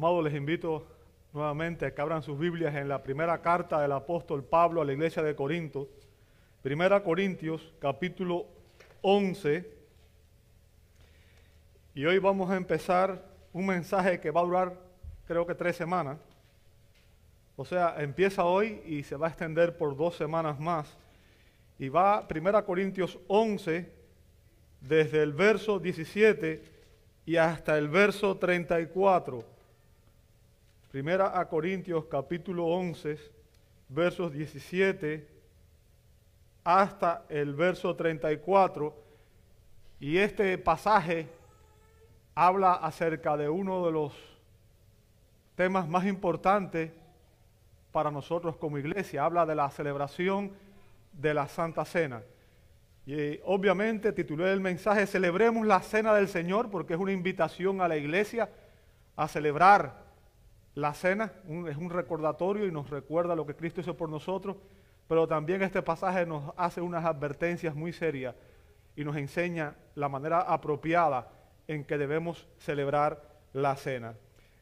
Amados, les invito nuevamente a que abran sus Biblias en la primera carta del apóstol Pablo a la iglesia de Corinto. Primera Corintios, capítulo 11. Y hoy vamos a empezar un mensaje que va a durar creo que tres semanas. O sea, empieza hoy y se va a extender por dos semanas más. Y va Primera Corintios 11, desde el verso 17 y hasta el verso 34. Primera a Corintios capítulo 11, versos 17 hasta el verso 34. Y este pasaje habla acerca de uno de los temas más importantes para nosotros como iglesia. Habla de la celebración de la Santa Cena. Y obviamente titulé el mensaje Celebremos la Cena del Señor porque es una invitación a la iglesia a celebrar la cena es un recordatorio y nos recuerda lo que Cristo hizo por nosotros, pero también este pasaje nos hace unas advertencias muy serias y nos enseña la manera apropiada en que debemos celebrar la cena.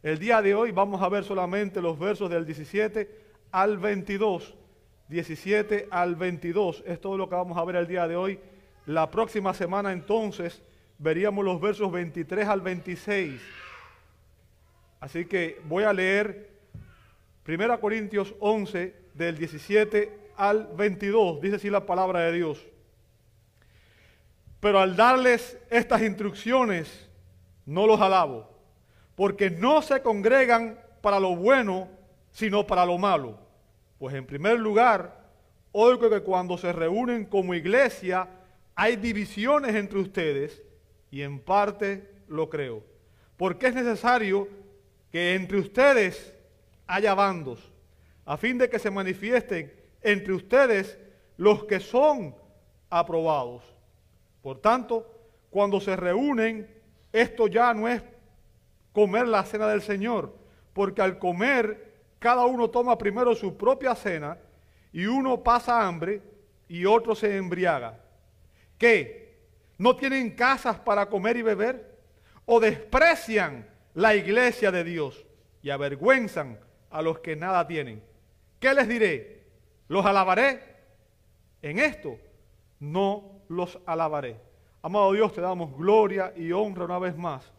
El día de hoy vamos a ver solamente los versos del 17 al 22. 17 al 22 es todo lo que vamos a ver el día de hoy. La próxima semana entonces veríamos los versos 23 al 26 Así que voy a leer 1 Corintios 11 del 17 al 22. Dice así la palabra de Dios. Pero al darles estas instrucciones, no los alabo, porque no se congregan para lo bueno, sino para lo malo. Pues en primer lugar, oigo que cuando se reúnen como iglesia, hay divisiones entre ustedes, y en parte lo creo. Porque es necesario que entre ustedes haya bandos, a fin de que se manifiesten entre ustedes los que son aprobados. Por tanto, cuando se reúnen, esto ya no es comer la cena del Señor, porque al comer cada uno toma primero su propia cena y uno pasa hambre y otro se embriaga. ¿Qué? ¿No tienen casas para comer y beber? ¿O desprecian la iglesia de Dios y avergüenzan a los que nada tienen. ¿Qué les diré? ¿Los alabaré? En esto no los alabaré. Amado Dios, te damos gloria y honra una vez más.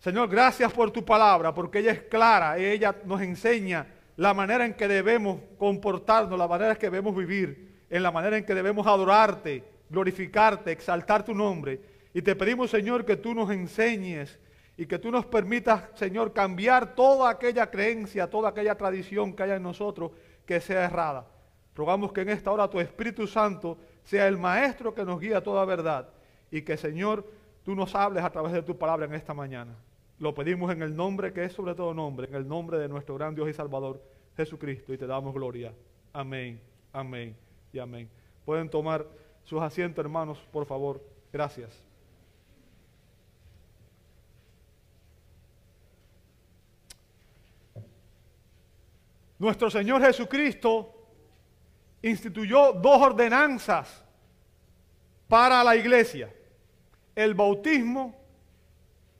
Señor, gracias por tu palabra, porque ella es clara, ella nos enseña la manera en que debemos comportarnos, la manera en que debemos vivir, en la manera en que debemos adorarte, glorificarte, exaltar tu nombre. Y te pedimos, Señor, que tú nos enseñes y que tú nos permitas, Señor, cambiar toda aquella creencia, toda aquella tradición que haya en nosotros que sea errada. Rogamos que en esta hora tu Espíritu Santo sea el maestro que nos guía a toda verdad y que, Señor, tú nos hables a través de tu palabra en esta mañana. Lo pedimos en el nombre que es sobre todo nombre, en el nombre de nuestro gran Dios y Salvador, Jesucristo, y te damos gloria. Amén, amén y amén. Pueden tomar sus asientos, hermanos, por favor. Gracias. Nuestro Señor Jesucristo instituyó dos ordenanzas para la iglesia, el bautismo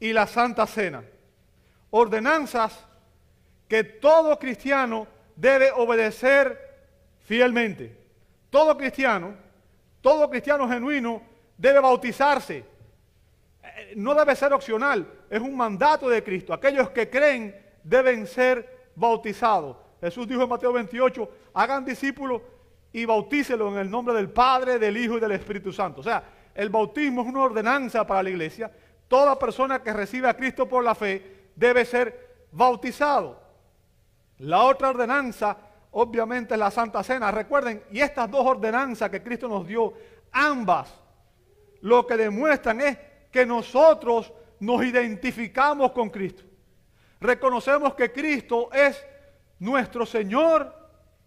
y la Santa Cena. Ordenanzas que todo cristiano debe obedecer fielmente. Todo cristiano, todo cristiano genuino debe bautizarse. Eh, no debe ser opcional, es un mandato de Cristo. Aquellos que creen deben ser bautizados. Jesús dijo en Mateo 28, hagan discípulos y bautícelos en el nombre del Padre, del Hijo y del Espíritu Santo. O sea, el bautismo es una ordenanza para la iglesia. Toda persona que recibe a Cristo por la fe debe ser bautizado. La otra ordenanza, obviamente, es la Santa Cena. Recuerden, y estas dos ordenanzas que Cristo nos dio, ambas, lo que demuestran es que nosotros nos identificamos con Cristo. Reconocemos que Cristo es nuestro Señor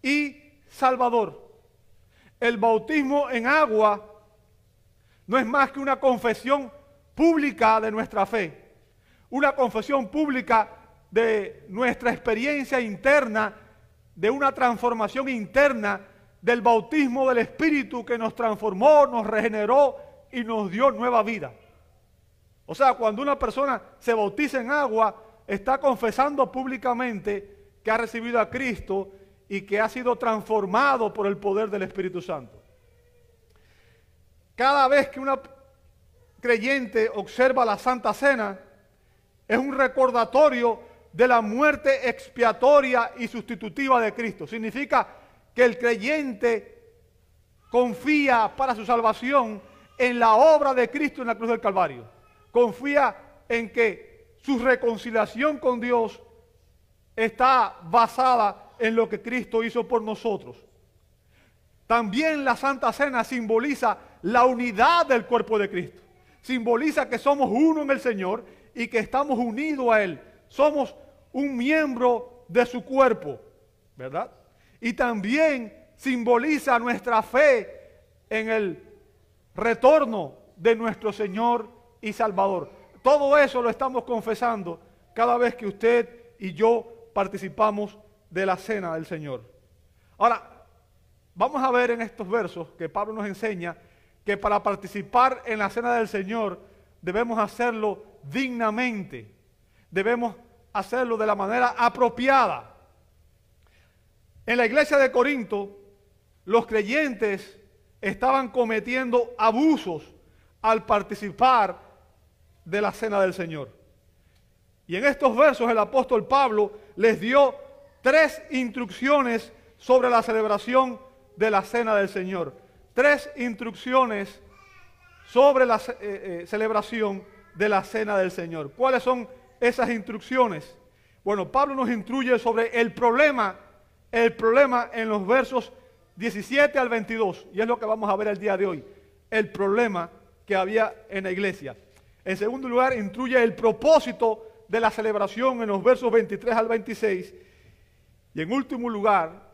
y Salvador. El bautismo en agua no es más que una confesión pública de nuestra fe, una confesión pública de nuestra experiencia interna, de una transformación interna del bautismo del Espíritu que nos transformó, nos regeneró y nos dio nueva vida. O sea, cuando una persona se bautiza en agua, está confesando públicamente ha recibido a Cristo y que ha sido transformado por el poder del Espíritu Santo. Cada vez que una creyente observa la Santa Cena, es un recordatorio de la muerte expiatoria y sustitutiva de Cristo. Significa que el creyente confía para su salvación en la obra de Cristo en la cruz del Calvario. Confía en que su reconciliación con Dios está basada en lo que Cristo hizo por nosotros. También la Santa Cena simboliza la unidad del cuerpo de Cristo. Simboliza que somos uno en el Señor y que estamos unidos a Él. Somos un miembro de su cuerpo, ¿verdad? Y también simboliza nuestra fe en el retorno de nuestro Señor y Salvador. Todo eso lo estamos confesando cada vez que usted y yo participamos de la cena del Señor. Ahora, vamos a ver en estos versos que Pablo nos enseña que para participar en la cena del Señor debemos hacerlo dignamente, debemos hacerlo de la manera apropiada. En la iglesia de Corinto, los creyentes estaban cometiendo abusos al participar de la cena del Señor. Y en estos versos el apóstol Pablo les dio tres instrucciones sobre la celebración de la cena del Señor. Tres instrucciones sobre la eh, eh, celebración de la cena del Señor. ¿Cuáles son esas instrucciones? Bueno, Pablo nos instruye sobre el problema, el problema en los versos 17 al 22, y es lo que vamos a ver el día de hoy, el problema que había en la iglesia. En segundo lugar, instruye el propósito de la celebración en los versos 23 al 26. Y en último lugar,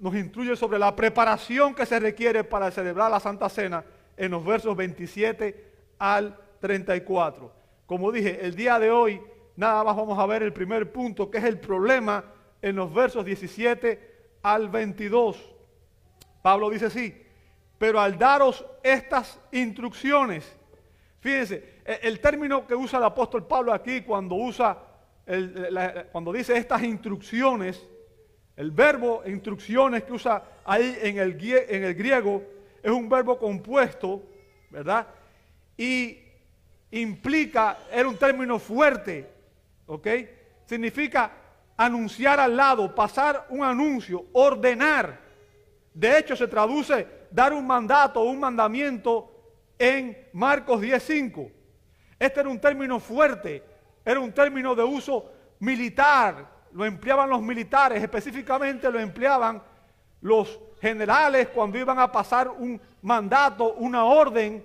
nos instruye sobre la preparación que se requiere para celebrar la Santa Cena en los versos 27 al 34. Como dije, el día de hoy nada más vamos a ver el primer punto, que es el problema en los versos 17 al 22. Pablo dice así, pero al daros estas instrucciones, fíjense, e, el, término que usa el apóstol Pablo aquí cuando usa, cuando dice estas instrucciones, el verbo instrucciones que usa ahí en el, en el griego es un verbo compuesto, ¿verdad? Y implica, era un término fuerte, ¿ok? Significa anunciar al lado, pasar un anuncio, ordenar. De hecho, se traduce dar un mandato, un mandamiento en Marcos 10.5. Este era un término fuerte, era un término de uso militar, lo empleaban los militares, específicamente lo empleaban los generales cuando iban a pasar un mandato, una orden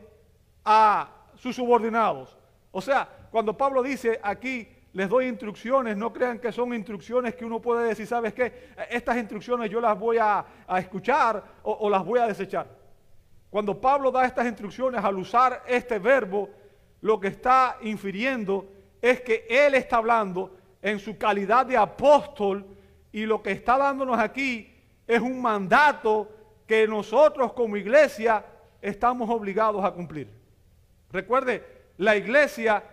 a sus subordinados. O sea, cuando Pablo dice aquí, les doy instrucciones, no crean que son instrucciones que uno puede decir, ¿sabes qué? Estas instrucciones yo las voy a, escuchar o, o las voy a desechar. Cuando Pablo da estas instrucciones al usar este verbo, lo que está infiriendo es que él está hablando en su calidad de apóstol y lo que está dándonos aquí es un mandato que nosotros como iglesia estamos obligados a cumplir. Recuerde, la iglesia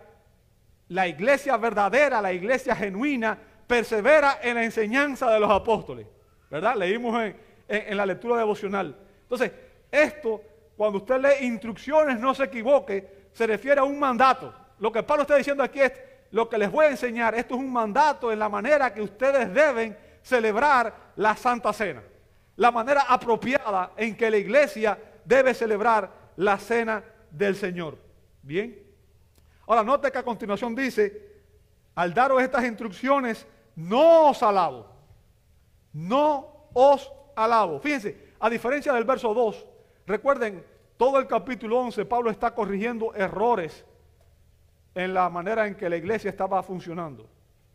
la iglesia verdadera, la iglesia genuina, persevera en la enseñanza de los apóstoles. ¿Verdad? Leímos en, la lectura devocional. Entonces, esto, cuando usted lee instrucciones, no se equivoque, se refiere a un mandato. Lo que Pablo está diciendo aquí es, lo que les voy a enseñar, esto es un mandato en la manera que ustedes deben celebrar la Santa Cena. La manera apropiada en que la iglesia debe celebrar la cena del Señor. Bien. Ahora, note que a continuación dice, al daros estas instrucciones, no os alabo. No os alabo. Fíjense, a diferencia del verso 2, recuerden, todo el capítulo 11, Pablo está corrigiendo errores en la manera en que la iglesia estaba funcionando.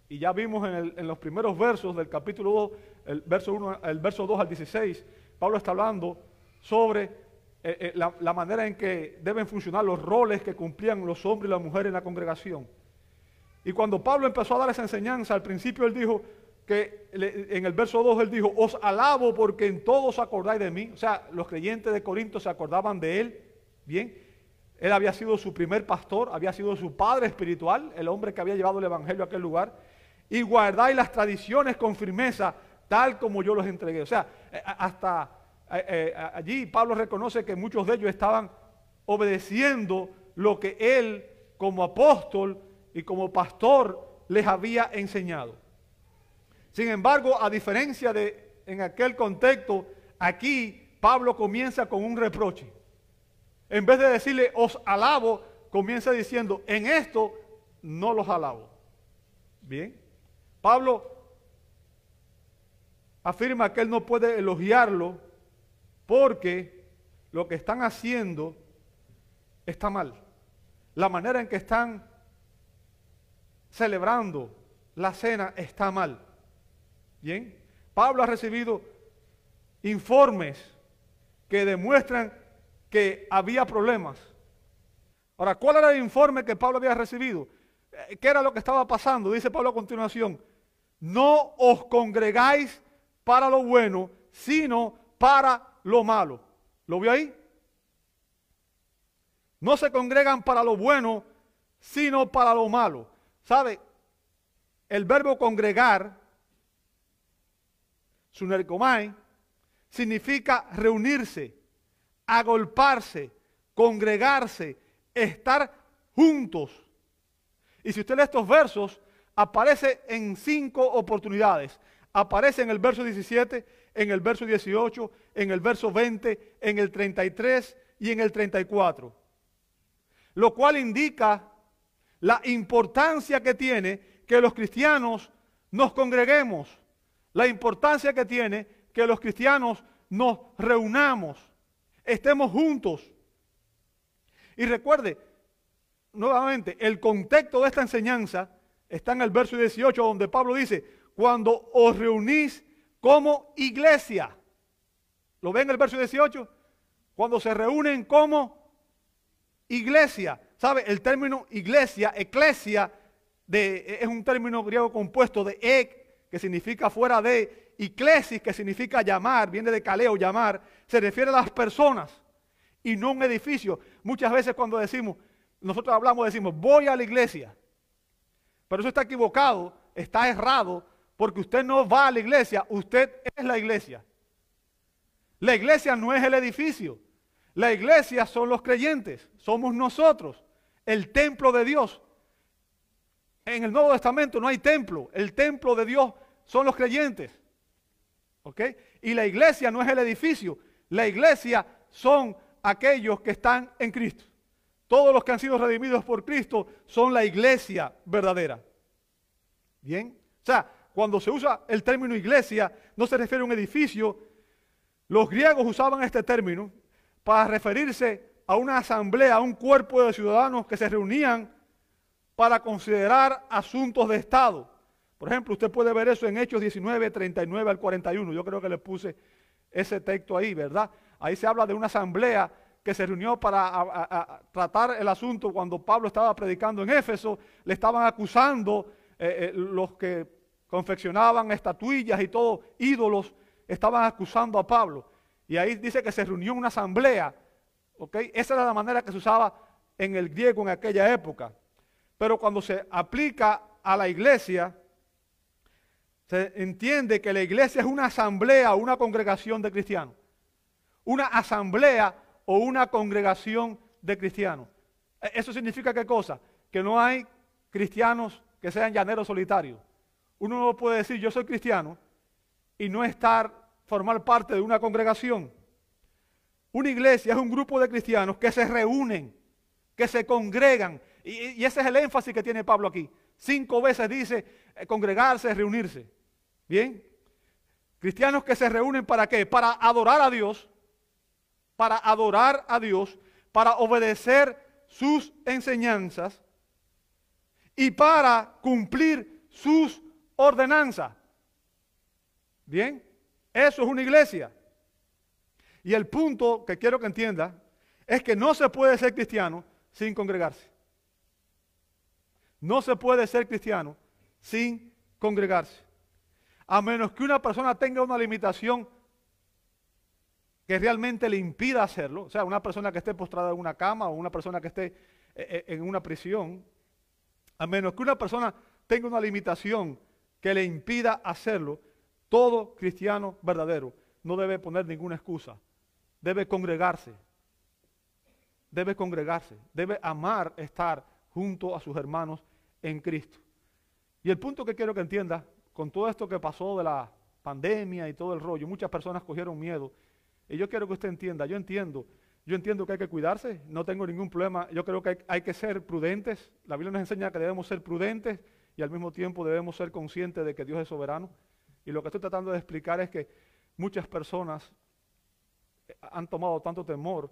Y ya vimos en, los primeros versos del capítulo 2, el verso, 1, el verso 2 al 16, Pablo está hablando sobre eh, eh, la, manera en que deben funcionar los roles que cumplían los hombres y las mujeres en la congregación. Y cuando Pablo empezó a dar esa enseñanza, al principio él dijo que en el verso 2 él dijo, os alabo porque en todos acordáis de mí. O sea, los creyentes de Corinto se acordaban de él. Bien, él había sido su primer pastor, había sido su padre espiritual, el hombre que había llevado el evangelio a aquel lugar. y guardáis las tradiciones con firmeza, tal como yo los entregué. O sea, eh, hasta eh, eh, allí Pablo reconoce que muchos de ellos estaban obedeciendo lo que él como apóstol y como pastor les había enseñado. Sin embargo, a diferencia de en aquel contexto, aquí Pablo comienza con un reproche. En vez de decirle, os alabo, comienza diciendo, en esto no los alabo. Bien. Pablo afirma que él no puede elogiarlo porque lo que están haciendo está mal. La manera en que están celebrando la cena está mal. Bien. Pablo ha recibido informes que demuestran que había problemas. Ahora, ¿cuál era el informe que Pablo había recibido? Eh, ¿Qué era lo que estaba pasando? Dice Pablo a continuación, no os congregáis para lo bueno, sino para lo malo. ¿Lo vio ahí? No se congregan para lo bueno, sino para lo malo. ¿Sabe? El verbo congregar, sunercomai, significa reunirse, agolparse, congregarse, estar juntos. Y si usted lee estos versos, aparece en cinco oportunidades. Aparece en el verso 17, en el verso 18, en el verso 20, en el 33 y en el 34. Lo cual indica la importancia que tiene que los cristianos nos congreguemos, la importancia que tiene que los cristianos nos reunamos, estemos juntos. Y recuerde, nuevamente, el contexto de esta enseñanza está en el verso 18 donde Pablo dice, cuando os reunís como iglesia. ¿Lo ven en el verso 18? Cuando se reúnen como iglesia. ¿Sabe? El término iglesia, eclesia, es un término griego compuesto de ek, que significa fuera de, y que significa llamar, viene de caleo, llamar, se refiere a las personas y no un edificio. Muchas veces cuando decimos, nosotros hablamos, decimos, voy a la iglesia. Pero eso está equivocado, está errado, porque usted no va a la iglesia, usted es la iglesia. La iglesia no es el edificio. La iglesia son los creyentes, somos nosotros, el templo de Dios. En el Nuevo Testamento no hay templo, el templo de Dios son los creyentes. ¿Ok? Y la iglesia no es el edificio, la iglesia son aquellos que están en Cristo. Todos los que han sido redimidos por Cristo son la iglesia verdadera. Bien. O sea, cuando se usa el término iglesia, no se refiere a un edificio. Los griegos usaban este término para referirse a una asamblea, a un cuerpo de ciudadanos que se reunían para considerar asuntos de Estado. Por ejemplo, usted puede ver eso en Hechos 19, 39 al 41. Yo creo que le puse ese texto ahí, ¿verdad? Ahí se habla de una asamblea que se reunió para tratar el asunto cuando Pablo estaba predicando en Éfeso. Le estaban acusando eh, eh, los que confeccionaban estatuillas y todo, ídolos, estaban acusando a Pablo. Y ahí dice que se reunió una asamblea. ¿okay? Esa era la manera que se usaba en el griego en aquella época. Pero cuando se aplica a la iglesia, se entiende que la iglesia es una asamblea o una congregación de cristianos. Una asamblea o una congregación de cristianos. E, ¿Eso significa qué cosa? Que no hay cristianos que sean llaneros solitarios. Uno no puede decir yo soy cristiano y no estar, formar parte de una congregación. Una iglesia es un grupo de cristianos que se reúnen, que se congregan. Y, ese es el énfasis que tiene Pablo aquí. Cinco veces dice eh, congregarse, reunirse. Bien. Cristianos que se reúnen para qué? Para adorar a Dios, para adorar a Dios, para obedecer sus enseñanzas y para cumplir sus ordenanzas. Bien, eso es una iglesia. Y el punto que quiero que entienda es que no se puede ser cristiano sin congregarse. No se puede ser cristiano sin congregarse. A menos que una persona tenga una limitación que realmente le impida hacerlo. O sea, una persona que esté postrada en una cama o una persona que esté eh, eh, en una prisión a menos que una persona tenga una limitación que le impida hacerlo, todo cristiano verdadero no debe poner ninguna excusa. Debe congregarse. Debe congregarse. Debe amar estar junto a sus hermanos en Cristo. Y el punto que quiero que entienda, con todo esto que pasó de la pandemia y todo el rollo, muchas personas cogieron miedo. Y yo quiero que usted entienda, yo entiendo, yo entiendo que hay que cuidarse, no tengo ningún problema, yo creo que hay, que ser prudentes. La Biblia nos enseña que debemos ser prudentes y al mismo tiempo debemos ser conscientes de que Dios es soberano. Y lo que estoy tratando de explicar es que muchas personas han tomado tanto temor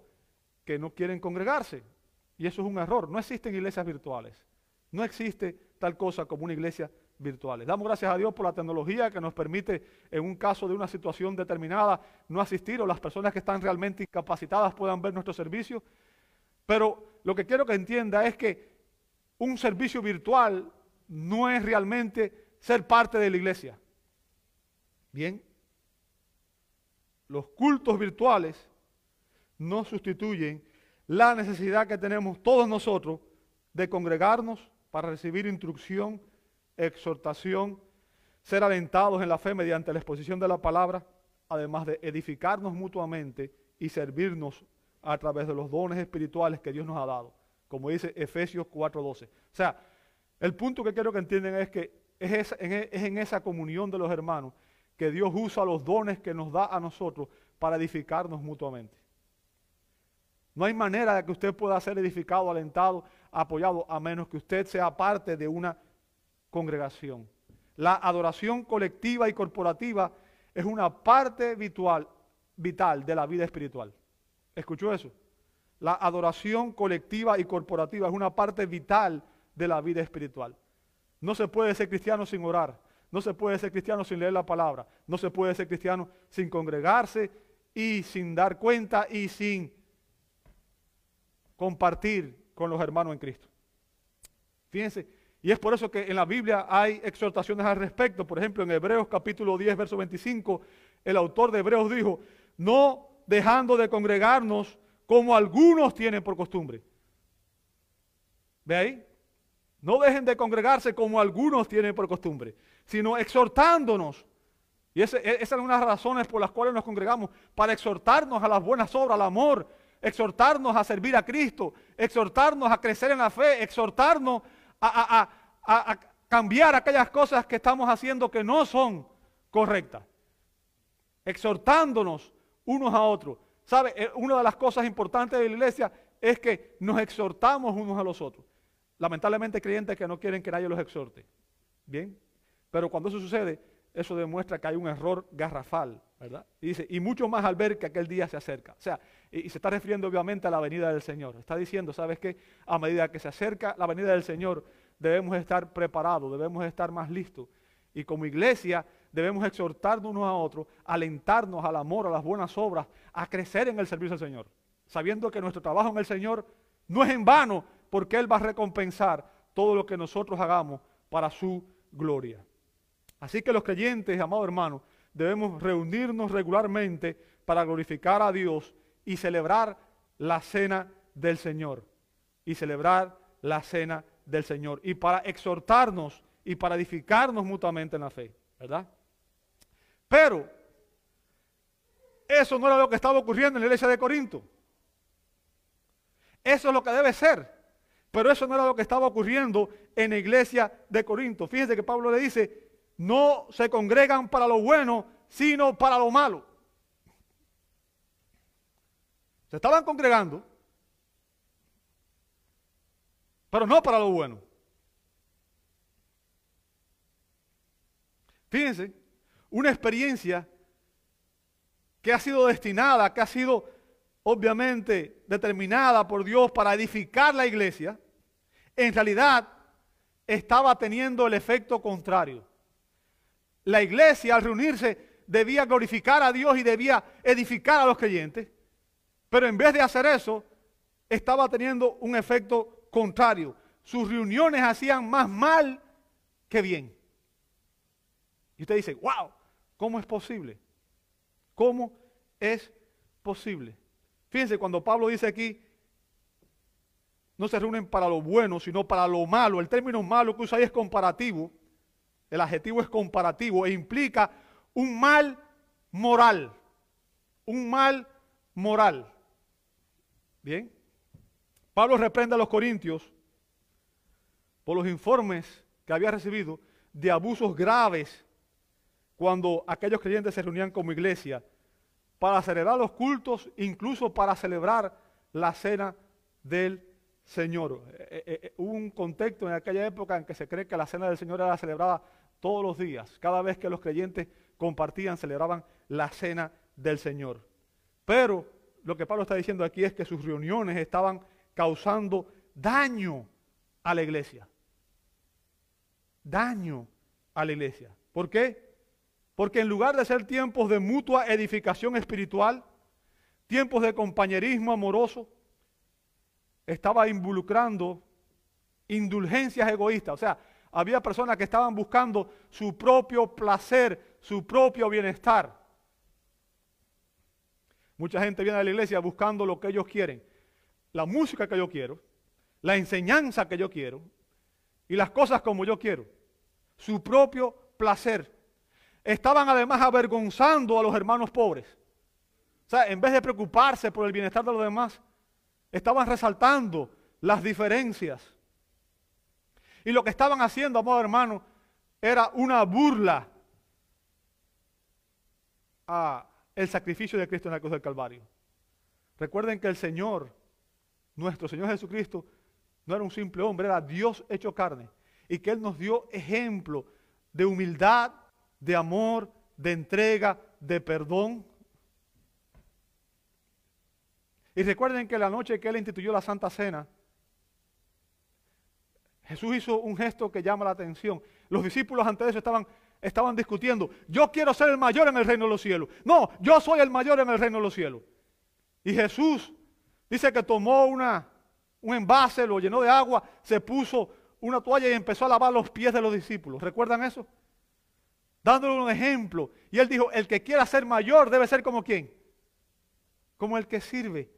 que no quieren congregarse. Y eso es un error. No existen iglesias virtuales. No existe tal cosa como una iglesia virtual. Damos gracias a Dios por la tecnología que nos permite, en un caso de una situación determinada, no asistir o las personas que están realmente incapacitadas puedan ver nuestro servicio. Pero lo que quiero que entienda es que un servicio virtual no es realmente ser parte de la iglesia. Bien, los cultos virtuales no sustituyen la necesidad que tenemos todos nosotros de congregarnos para recibir instrucción, exhortación, ser alentados en la fe mediante la exposición de la palabra, además de edificarnos mutuamente y servirnos a través de los dones espirituales que Dios nos ha dado, como dice Efesios 4:12. O sea, el punto que quiero que entiendan es que es, es en esa comunión de los hermanos que Dios usa los dones que nos da a nosotros para edificarnos mutuamente. No hay manera de que usted pueda ser edificado, alentado, apoyado, a menos que usted sea parte de una congregación. La adoración colectiva y corporativa es una parte vital, vital de la vida espiritual. ¿Escuchó eso? La adoración colectiva y corporativa es una parte vital de la vida espiritual. No se puede ser cristiano sin orar. No se puede ser cristiano sin leer la palabra. No se puede ser cristiano sin congregarse y sin dar cuenta y sin compartir con los hermanos en Cristo. Fíjense, y es por eso que en la Biblia hay exhortaciones al respecto. Por ejemplo, en Hebreos capítulo 10, verso 25, el autor de Hebreos dijo, no dejando de congregarnos como algunos tienen por costumbre. ¿Ve ahí? No dejen de congregarse como algunos tienen por costumbre, sino exhortándonos. Y esa, e, es una de las razones por las cuales nos congregamos, para exhortarnos a las buenas obras, al amor, exhortarnos a servir a Cristo, exhortarnos a crecer en la fe, exhortarnos a, a cambiar aquellas cosas que estamos haciendo que no son correctas. Exhortándonos unos a otros. ¿Sabe? Eh, una de las cosas importantes de la iglesia es que nos exhortamos unos a los otros. Lamentablemente creyentes que no quieren que nadie los exhorte. Bien, pero cuando eso sucede, eso demuestra que hay un error garrafal, ¿verdad? Y dice, y mucho más al ver que aquel día se acerca. O sea, y, se está refiriendo obviamente a la venida del Señor. Está diciendo, ¿sabes qué? A medida que se acerca la venida del Señor, debemos estar preparados, debemos estar más listos. Y como iglesia debemos exhortarnos unos a otros, alentarnos al amor, a las buenas obras, a crecer en el servicio del Señor, sabiendo que nuestro trabajo en el Señor no es en vano, porque Él va a recompensar todo lo que nosotros hagamos para su gloria. Así que los creyentes, amados hermanos, debemos reunirnos regularmente para glorificar a Dios y celebrar la cena del Señor. Y celebrar la cena del Señor. Y para exhortarnos y para edificarnos mutuamente en la fe. ¿Verdad? Pero eso no era lo que estaba ocurriendo en la iglesia de Corinto. Eso es lo que debe ser. Pero eso no era lo que estaba ocurriendo en la iglesia de Corinto. Fíjense que Pablo le dice, no se congregan para lo bueno, sino para lo malo. Se estaban congregando, pero no para lo bueno. Fíjense, una experiencia que ha sido destinada, que ha sido obviamente determinada por Dios para edificar la iglesia, en realidad estaba teniendo el efecto contrario. La iglesia al reunirse debía glorificar a Dios y debía edificar a los creyentes, pero en vez de hacer eso, estaba teniendo un efecto contrario. Sus reuniones hacían más mal que bien. Y usted dice, wow, ¿cómo es posible? ¿Cómo es posible? Fíjense, cuando Pablo dice aquí, no se reúnen para lo bueno, sino para lo malo. El término malo que usa ahí es comparativo. El adjetivo es comparativo e implica un mal moral. Un mal moral. Bien. Pablo reprende a los corintios por los informes que había recibido de abusos graves cuando aquellos creyentes se reunían como iglesia para celebrar los cultos, incluso para celebrar la cena del Señor. Eh, eh, eh, hubo un contexto en aquella época en que se cree que la cena del Señor era celebrada todos los días. Cada vez que los creyentes compartían, celebraban la cena del Señor. Pero lo que Pablo está diciendo aquí es que sus reuniones estaban causando daño a la iglesia. Daño a la iglesia. ¿Por qué? Porque en lugar de ser tiempos de mutua edificación espiritual, tiempos de compañerismo amoroso, estaba involucrando indulgencias egoístas. O sea, había personas que estaban buscando su propio placer, su propio bienestar. Mucha gente viene a la iglesia buscando lo que ellos quieren. La música que yo quiero, la enseñanza que yo quiero y las cosas como yo quiero. Su propio placer estaban además avergonzando a los hermanos pobres. O sea, en vez de preocuparse por el bienestar de los demás, estaban resaltando las diferencias. Y lo que estaban haciendo, amado hermano, era una burla a el sacrificio de Cristo en la cruz del Calvario. Recuerden que el Señor, nuestro Señor Jesucristo, no era un simple hombre, era Dios hecho carne. Y que Él nos dio ejemplo de humildad, de amor, de entrega, de perdón. Y recuerden que la noche que Él instituyó la Santa Cena, Jesús hizo un gesto que llama la atención. Los discípulos antes de eso estaban, discutiendo, yo quiero ser el mayor en el reino de los cielos. No, yo soy el mayor en el reino de los cielos. Y Jesús dice que tomó una, un envase, lo llenó de agua, se puso una toalla y empezó a lavar los pies de los discípulos. ¿Recuerdan eso? dándole un ejemplo. Y él dijo, el que quiera ser mayor debe ser como quién? Como el que sirve.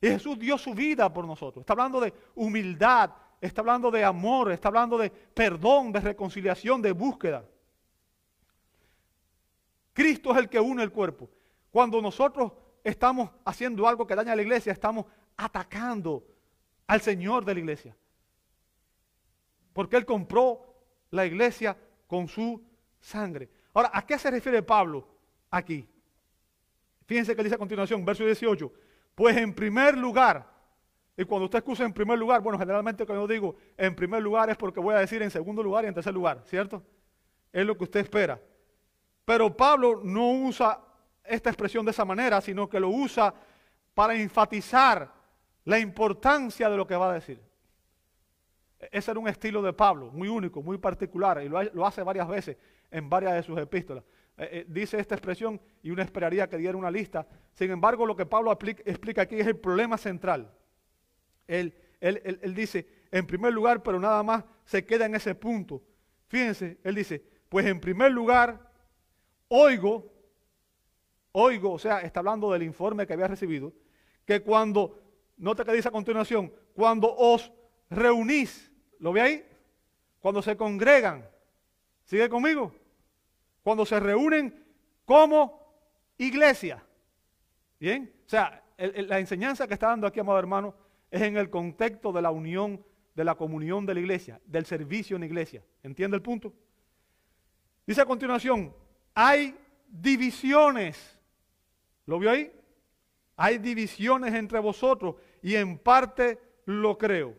Y Jesús dio su vida por nosotros. Está hablando de humildad, está hablando de amor, está hablando de perdón, de reconciliación, de búsqueda. Cristo es el que une el cuerpo. Cuando nosotros estamos haciendo algo que daña a la iglesia, estamos atacando al Señor de la iglesia. Porque Él compró la iglesia con su sangre. Ahora, ¿a qué se refiere Pablo aquí? Fíjense que dice a continuación, verso 18. Pues en primer lugar, y cuando usted excusa en primer lugar, bueno, generalmente cuando yo digo en primer lugar es porque voy a decir en segundo lugar y en tercer lugar, ¿cierto? Es lo que usted espera. Pero Pablo no usa esta expresión de esa manera, sino que lo usa para enfatizar la importancia de lo que va a decir. Ese era un estilo de Pablo, muy único, muy particular, y lo, hace varias veces en varias de sus epístolas. Eh, eh, dice esta expresión y uno esperaría que diera una lista. Sin embargo, lo que Pablo explica aquí es el problema central. Él, él dice, en primer lugar, pero nada más se queda en ese punto. Fíjense, él dice, pues en primer lugar, oigo, oigo, o sea, está hablando del informe que había recibido, que cuando, nota que dice a continuación, cuando os reunís, ¿lo ve ahí? Cuando se congregan, ¿sigue conmigo? cuando se reúnen como iglesia. ¿Bien? O sea, la enseñanza que está dando aquí, amado hermano, es en el contexto de la unión, de la comunión de la iglesia, del servicio en la iglesia. ¿Entiende el punto? Dice a continuación, hay divisiones. ¿Lo vio ahí? Hay divisiones entre vosotros y en parte lo creo.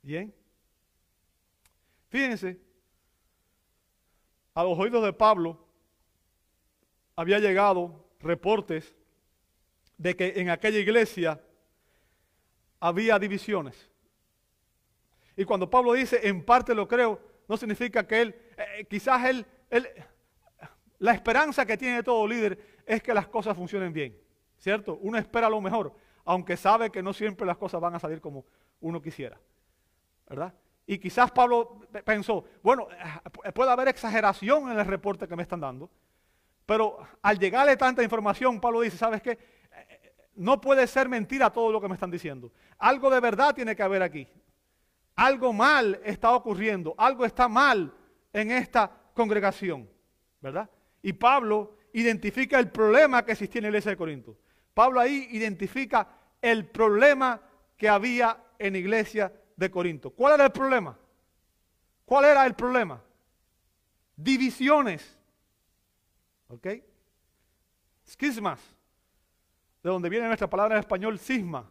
Bien. Fíjense a los oídos de Pablo había llegado reportes de que en aquella iglesia había divisiones. Y cuando Pablo dice, en parte lo creo, no significa que él, eh, eh, quizás él, él, la esperanza que tiene todo líder es que las cosas funcionen bien, ¿cierto? Uno espera lo mejor, aunque sabe que no siempre las cosas van a salir como uno quisiera, ¿verdad? Y quizás Pablo pensó, bueno, eh, puede haber exageración en el reporte que me están dando, pero al llegarle tanta información, Pablo dice, ¿sabes qué? No puede ser mentira todo lo que me están diciendo. Algo de verdad tiene que haber aquí. algo mal está ocurriendo, algo está mal en esta congregación, ¿verdad? Y Pablo identifica el problema que existía en la iglesia de Corinto. Pablo ahí identifica el problema que había en la iglesia de Corinto. ¿Cuál era el problema? ¿Cuál era el problema? Divisiones. ¿Ok? Schismas. De donde viene nuestra palabra en español, cisma.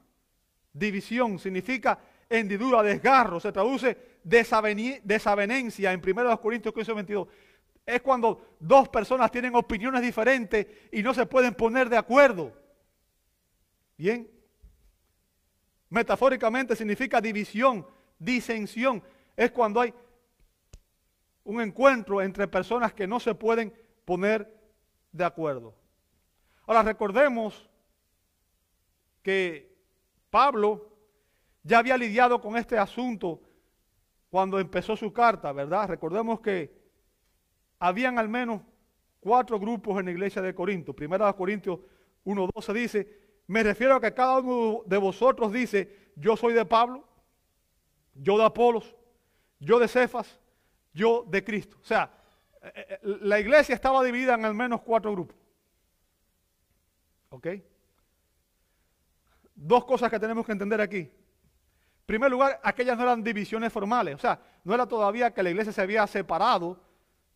División significa hendidura, desgarro. Se traduce desavenencia en 1 Corintios 15, 22 es cuando dos personas tienen opiniones diferentes y no se pueden poner de acuerdo. Bien. Metafóricamente significa división, disensión. Es cuando hay un encuentro entre personas que no se pueden poner de acuerdo. Ahora recordemos que Pablo ya había lidiado con este asunto cuando empezó su carta, ¿verdad? Recordemos que habían al menos cuatro grupos en la iglesia de Corinto. Primera de Corintios 1.12 dice, me refiero a que cada uno de vosotros dice, yo soy de Pablo, yo de Apolos, yo de Cefas, yo de Cristo. O sea, eh, eh, la iglesia estaba dividida en al menos cuatro grupos. ¿Ok? Dos cosas que tenemos que entender aquí. En primer lugar, aquellas no eran divisiones formales. O sea, no era todavía que la iglesia se había separado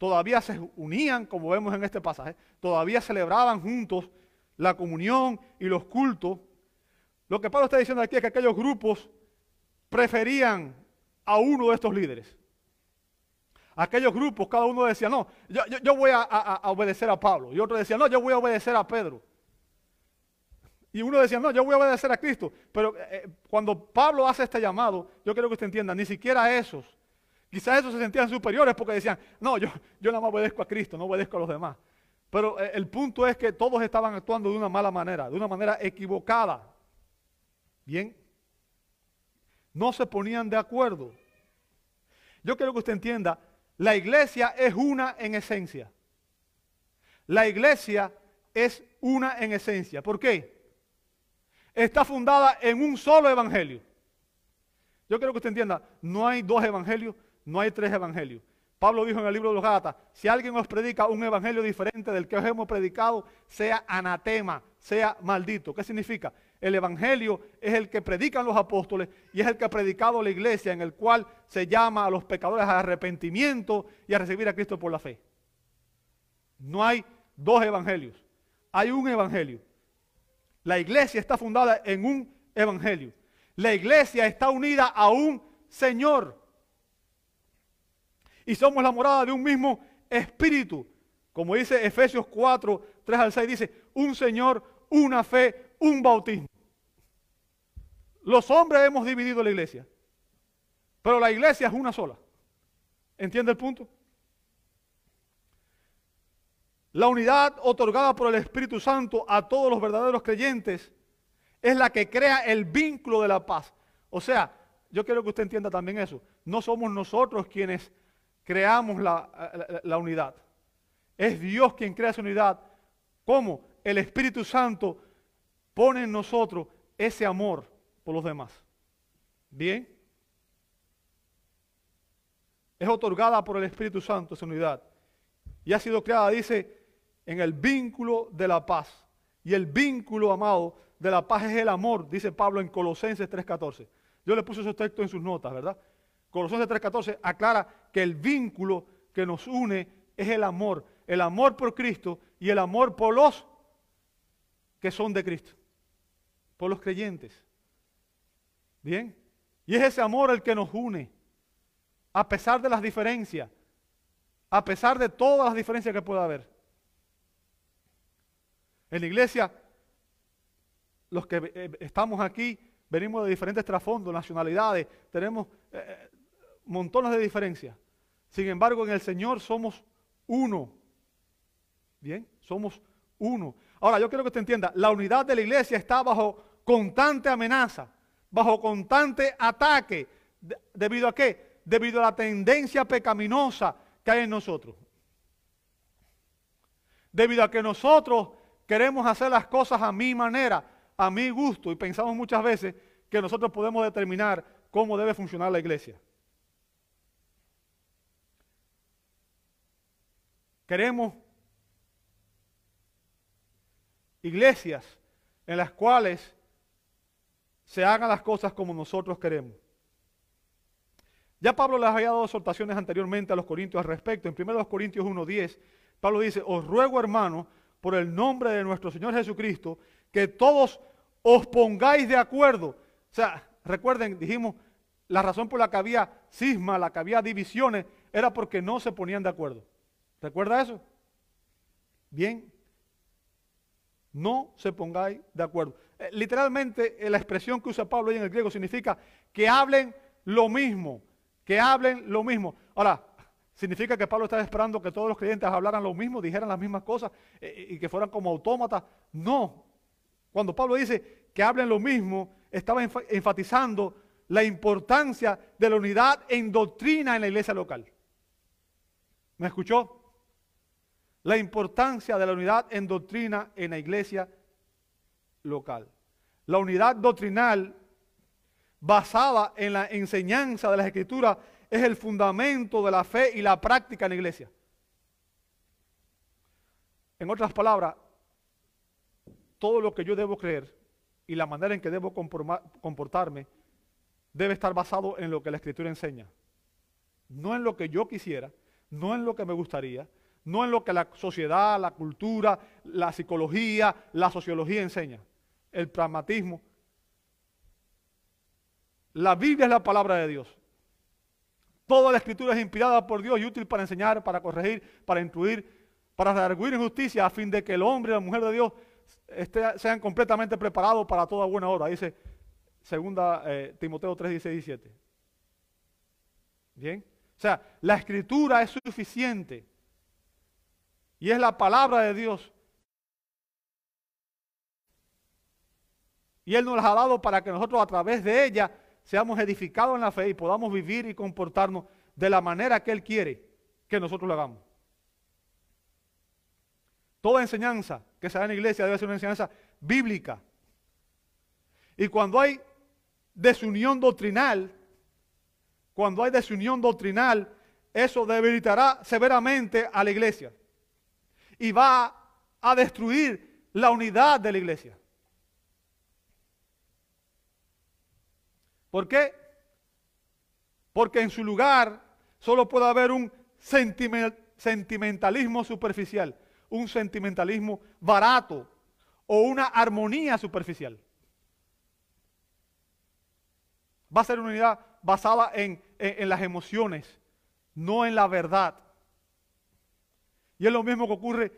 todavía se unían, como vemos en este pasaje, todavía celebraban juntos la comunión y los cultos. Lo que Pablo está diciendo aquí es que aquellos grupos preferían a uno de estos líderes. Aquellos grupos, cada uno decía, no, yo, voy a, obedecer a Pablo. Y otro decía, no, yo voy a obedecer a Pedro. Y uno decía, no, yo voy a obedecer a Cristo. Pero eh, eh, cuando Pablo hace este llamado, yo quiero que usted entienda, ni siquiera esos Quizás esos se sentían superiores porque decían, no, yo, yo nada más obedezco a Cristo, no obedezco a los demás. Pero eh, el punto es que todos estaban actuando de una mala manera, de una manera equivocada. Bien. No se ponían de acuerdo. Yo quiero que usted entienda, la iglesia es una en esencia. La iglesia es una en esencia. ¿Por qué? Está fundada en un solo evangelio. Yo quiero que usted entienda, no hay dos evangelios, no hay tres evangelios. Pablo dijo en el libro de los Gálatas, si alguien os predica un evangelio diferente del que os hemos predicado, sea anatema, sea maldito. ¿Qué significa? El evangelio es el que predican los apóstoles y es el que ha predicado la iglesia, en el cual se llama a los pecadores a arrepentimiento y a recibir a Cristo por la fe. No hay dos evangelios, hay un evangelio. La iglesia está fundada en un evangelio. La iglesia está unida a un Señor y somos la morada de un mismo espíritu. Como dice Efesios 4, 3 al 6, dice, un Señor, una fe, un bautismo. Los hombres hemos dividido la iglesia, pero la iglesia es una sola. ¿Entiende el punto? La unidad otorgada por el Espíritu Santo a todos los verdaderos creyentes es la que crea el vínculo de la paz. O sea, yo quiero que usted entienda también eso. No somos nosotros quienes creamos la, unidad. Es Dios quien crea esa unidad. ¿Cómo? El Espíritu Santo pone en nosotros ese amor por los demás. ¿Bien? Es otorgada por el Espíritu Santo esa unidad. Y ha sido creada, dice, en el vínculo de la paz. Y el vínculo, amado, de la paz es el amor, dice Pablo en Colosenses 3.14. Yo le puse esos textos en sus notas, ¿verdad? Colosenses 3.14 aclara que el vínculo que nos une es el amor. El amor por Cristo y el amor por los que son de Cristo. Por los creyentes. Bien. Y es ese amor el que nos une. A pesar de las diferencias. A pesar de todas las diferencias que pueda haber. En la iglesia, los que eh, estamos aquí, venimos de diferentes trasfondos, nacionalidades, tenemos eh, montones de diferencias. Sin embargo, en el Señor somos uno. Bien, somos uno. Ahora, yo quiero que usted entienda, la unidad de la iglesia está bajo constante amenaza, bajo constante ataque. ¿Debido a qué? Debido a la tendencia pecaminosa que hay en nosotros. Debido a que nosotros queremos hacer las cosas a mi manera, a mi gusto, y pensamos muchas veces que nosotros podemos determinar cómo debe funcionar la iglesia. Queremos iglesias en las cuales se hagan las cosas como nosotros queremos. Ya Pablo les había dado exhortaciones anteriormente a los corintios al respecto. En 1 Corintios 1.10, Pablo dice, os ruego hermano, por el nombre de nuestro Señor Jesucristo, que todos os pongáis de acuerdo. O sea, recuerden, dijimos, la razón por la que había cisma, la que había divisiones, era porque no se ponían de acuerdo. ¿Recuerda eso? Bien. No se pongáis de acuerdo. Eh, literalmente, eh, la expresión que usa Pablo ahí en el griego significa que hablen lo mismo, que hablen lo mismo. Ahora, ¿significa que Pablo estaba esperando que todos los creyentes hablaran lo mismo, dijeran las mismas cosas eh, y que fueran como autómatas? No. Cuando Pablo dice que hablen lo mismo, estaba enfatizando la importancia de la unidad en doctrina en la iglesia local. ¿Me escuchó? la importancia de la unidad en doctrina en la iglesia local. La unidad doctrinal basada en la enseñanza de las escrituras es el fundamento de la fe y la práctica en la iglesia. En otras palabras, todo lo que yo debo creer y la manera en que debo comportarme debe estar basado en lo que la escritura enseña. No en lo que yo quisiera, no en lo que me gustaría, no en lo que la sociedad, la cultura, la psicología, la sociología enseña, el pragmatismo. La Biblia es la palabra de Dios. Toda la escritura es inspirada por Dios y útil para enseñar, para corregir, para instruir, para redarguir justicia, a fin de que el hombre y la mujer de Dios sean completamente preparados para toda buena obra. Dice segunda eh, Timoteo 3, 16 17. Bien. O sea, la escritura es suficiente y es la palabra de Dios. Y Él nos la ha dado para que nosotros a través de ella seamos edificados en la fe y podamos vivir y comportarnos de la manera que Él quiere que nosotros lo hagamos. Toda enseñanza que se da en la iglesia debe ser una enseñanza bíblica. Y cuando hay desunión doctrinal, cuando hay desunión doctrinal, eso debilitará severamente a la iglesia y va a destruir la unidad de la iglesia. ¿Por qué? Porque en su lugar solo puede haber un sentimentalismo superficial, un sentimentalismo barato o una armonía superficial. Va a ser una unidad basada en, en las emociones, no en la verdad. Y es lo mismo que ocurre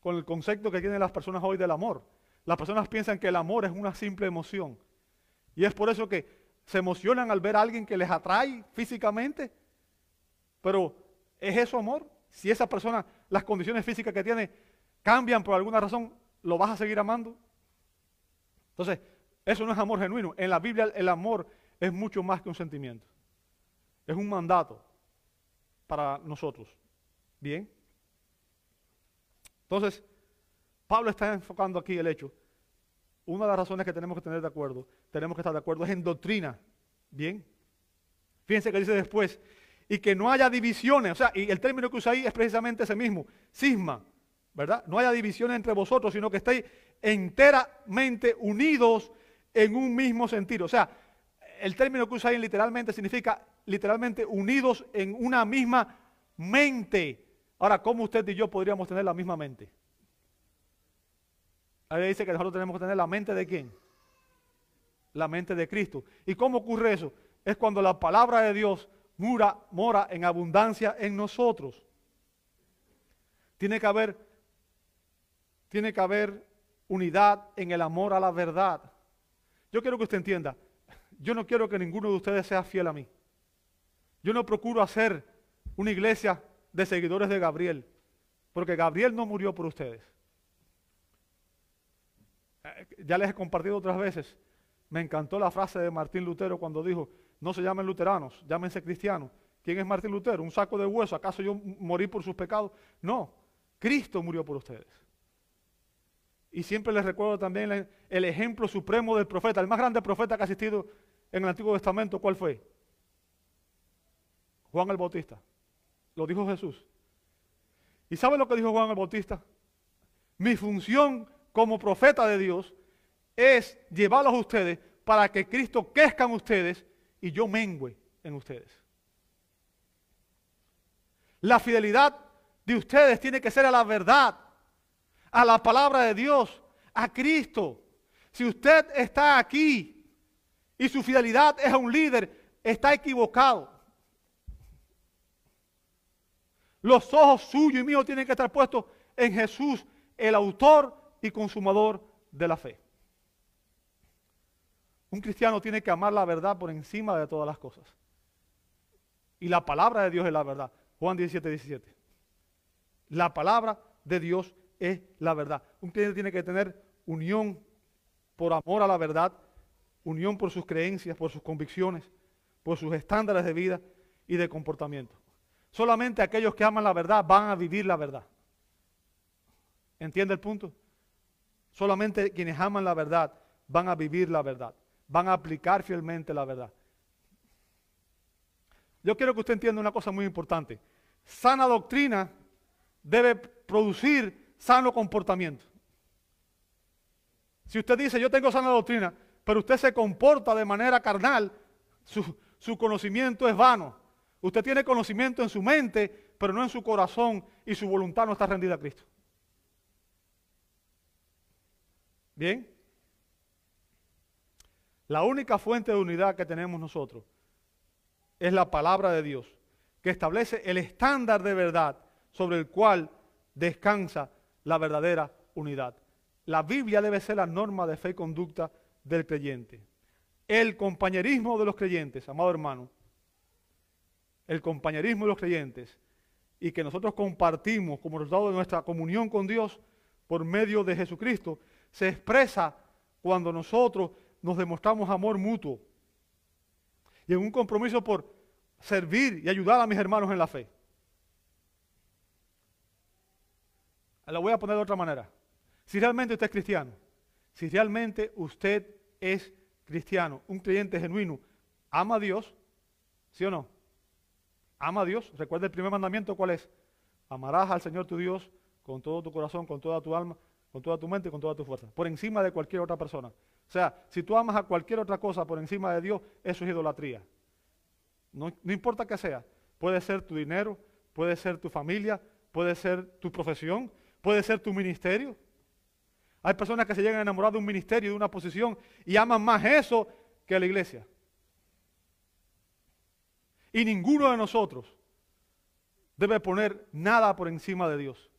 con el concepto que tienen las personas hoy del amor. Las personas piensan que el amor es una simple emoción. Y es por eso que se emocionan al ver a alguien que les atrae físicamente. Pero ¿es eso amor? Si esa persona, las condiciones físicas que tiene cambian por alguna razón, ¿lo vas a seguir amando? Entonces, eso no es amor genuino. En la Biblia el amor es mucho más que un sentimiento. Es un mandato para nosotros. Bien. Entonces, Pablo está enfocando aquí el hecho. Una de las razones que tenemos que tener de acuerdo, tenemos que estar de acuerdo, es en doctrina. Bien. Fíjense que dice después, y que no haya divisiones, o sea, y el término que usa ahí es precisamente ese mismo, cisma, ¿verdad? No haya divisiones entre vosotros, sino que estéis enteramente unidos en un mismo sentido. O sea, el término que usa ahí literalmente significa literalmente unidos en una misma mente. Ahora, ¿cómo usted y yo podríamos tener la misma mente? Ahí dice que nosotros tenemos que tener la mente de quién? La mente de Cristo. ¿Y cómo ocurre eso? Es cuando la palabra de Dios mora, mora en abundancia en nosotros. Tiene que haber, tiene que haber unidad en el amor a la verdad. Yo quiero que usted entienda, yo no quiero que ninguno de ustedes sea fiel a mí. Yo no procuro hacer una iglesia de seguidores de Gabriel, porque Gabriel no murió por ustedes. Ya les he compartido otras veces. Me encantó la frase de Martín Lutero cuando dijo, no se llamen luteranos, llámense cristianos. ¿Quién es Martín Lutero? ¿Un saco de hueso? ¿Acaso yo morí por sus pecados? No, Cristo murió por ustedes. Y siempre les recuerdo también el, el ejemplo supremo del profeta, el más grande profeta que ha asistido en el Antiguo Testamento, ¿cuál fue? Juan el Bautista. Lo dijo Jesús. ¿Y sabe lo que dijo Juan el Bautista? Mi función como profeta de Dios es llevarlos a ustedes para que Cristo crezca en ustedes y yo mengüe en ustedes. La fidelidad de ustedes tiene que ser a la verdad, a la palabra de Dios, a Cristo. Si usted está aquí y su fidelidad es a un líder, está equivocado. Los ojos suyos y míos tienen que estar puestos en Jesús, el autor y consumador de la fe. Un cristiano tiene que amar la verdad por encima de todas las cosas. Y la palabra de Dios es la verdad. Juan 17, 17. La palabra de Dios es la verdad. Un cristiano tiene que tener unión por amor a la verdad, unión por sus creencias, por sus convicciones, por sus estándares de vida y de comportamiento. Solamente aquellos que aman la verdad van a vivir la verdad. ¿Entiende el punto? Solamente quienes aman la verdad van a vivir la verdad, van a aplicar fielmente la verdad. Yo quiero que usted entienda una cosa muy importante. Sana doctrina debe producir sano comportamiento. Si usted dice, yo tengo sana doctrina, pero usted se comporta de manera carnal, su, conocimiento es vano. Usted tiene conocimiento en su mente, pero no en su corazón y su voluntad no está rendida a Cristo. Bien. La única fuente de unidad que tenemos nosotros es la palabra de Dios, que establece el estándar de verdad sobre el cual descansa la verdadera unidad. La Biblia debe ser la norma de fe y conducta del creyente. El compañerismo de los creyentes, amado hermano, el compañerismo de los creyentes y que nosotros compartimos como resultado de nuestra comunión con Dios por medio de Jesucristo, se expresa cuando nosotros nos demostramos amor mutuo y en un compromiso por servir y ayudar a mis hermanos en la fe. La voy a poner de otra manera. Si realmente usted es cristiano, si realmente usted es cristiano, un creyente genuino, ama a Dios, ¿sí o no? Ama a Dios. Recuerda el primer mandamiento, ¿cuál es? Amarás al Señor tu Dios con todo tu corazón, con toda tu alma, con toda tu mente y con toda tu fuerza, por encima de cualquier otra persona. O sea, si tú amas a cualquier otra cosa por encima de Dios, eso es idolatría. No, importa que sea. Puede ser tu dinero, puede ser tu familia, puede ser tu profesión, puede ser tu ministerio. Hay personas que se llegan a enamorar de un ministerio, de una posición, y aman más eso que la iglesia. Y ninguno de nosotros debe poner nada por encima de Dios.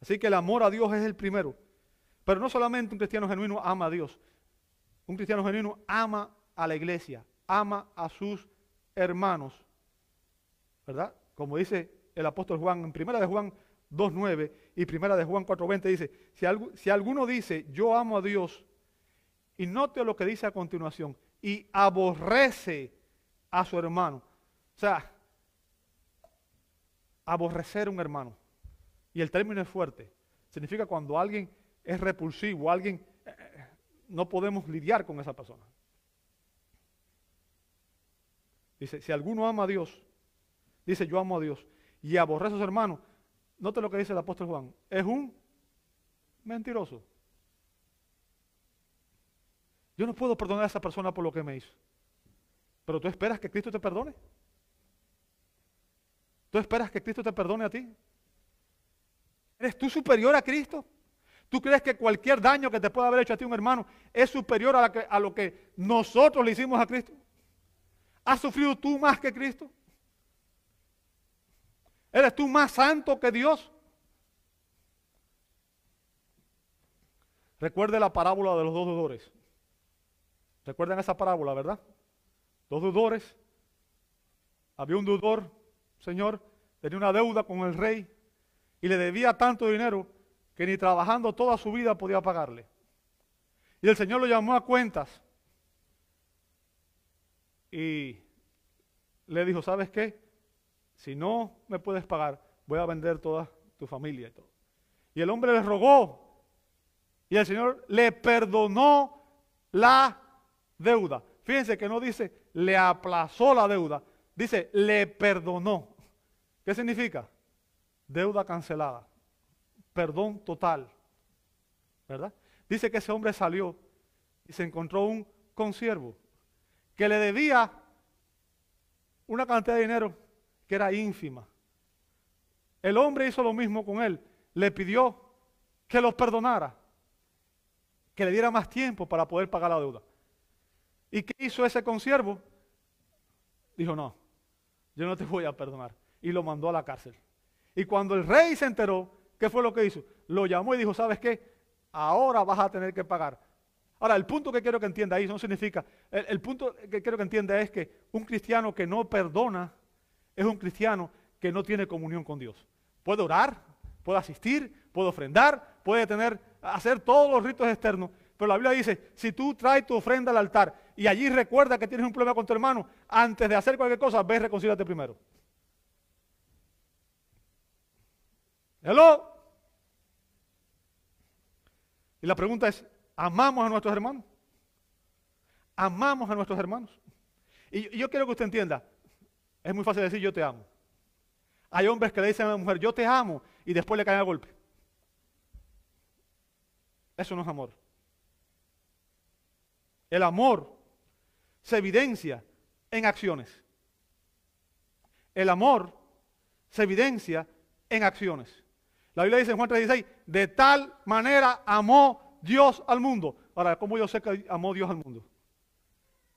Así que el amor a Dios es el primero. Pero no solamente un cristiano genuino ama a Dios. Un cristiano genuino ama a la iglesia, ama a sus hermanos. ¿Verdad? Como dice el apóstol Juan en primera de Juan 2.9 y primera de Juan 4.20 dice, si, si alguno dice, yo amo a Dios, y note lo que dice a continuación, y aborrece a su hermano. O sea, aborrecer a un hermano. Y el término es fuerte. Significa cuando alguien es repulsivo, alguien eh, eh, no podemos lidiar con esa persona. Dice, si alguno ama a Dios, dice yo amo a Dios, y aborrece a su hermano, note lo que dice el apóstol Juan, es un mentiroso. Yo no puedo perdonar a esa persona por lo que me hizo. Pero tú esperas que Cristo te perdone. ¿Tú esperas que Cristo te perdone a ti? ¿Eres tú superior a Cristo? ¿Tú crees que cualquier daño que te pueda haber hecho a ti un hermano es superior a, lo que nosotros le hicimos a Cristo? ¿Has sufrido tú más que Cristo? ¿Eres tú más santo que Dios? Recuerde la parábola de los dos deudores. ¿Recuerdan esa parábola, verdad? Dos deudores. Había un deudor, señor, tenía una deuda con el rey y le debía tanto dinero que ni trabajando toda su vida podía pagarle. Y el Señor lo llamó a cuentas y le dijo, ¿sabes qué? Si no me puedes pagar, voy a vender toda tu familia y todo. Y el hombre le rogó. Y el Señor le perdonó la deuda. Fíjense que no dice le aplazó la deuda, dice le perdonó. ¿Qué significa? Deuda cancelada, perdón total. ¿Verdad? Dice que ese hombre salió y se encontró un consiervo que le debía una cantidad de dinero que era ínfima. El hombre hizo lo mismo con él, le pidió que los perdonara, que le diera más tiempo para poder pagar la deuda. ¿Y qué hizo ese consiervo? Dijo, no, yo no te voy a perdonar. Y lo mandó a la cárcel. Y cuando el rey se enteró, ¿qué fue lo que hizo? Lo llamó y dijo, ¿sabes qué? Ahora vas a tener que pagar. Ahora, el punto que quiero que entienda ahí no significa, el, punto que quiero que entienda es que un cristiano que no perdona es un cristiano que no tiene comunión con Dios. Puede orar, puede asistir, puede ofrendar, puede tener, hacer todos los ritos externos, pero la Biblia dice, si tú traes tu ofrenda al altar y allí recuerda que tienes un problema con tu hermano, antes de hacer cualquier cosa, ve y reconcílate primero. Hello. Y la pregunta es, ¿amamos a nuestros hermanos? ¿Amamos a nuestros hermanos? Y yo quiero que usted entienda, es muy fácil decir yo te amo. Hay hombres que le dicen a la mujer yo te amo y después le caen a golpe. Eso no es amor. El amor se evidencia en acciones. El amor se evidencia en acciones. La Biblia dice en Juan 3:16, de tal manera amó Dios al mundo. Ahora, ¿cómo yo sé que amó Dios al mundo?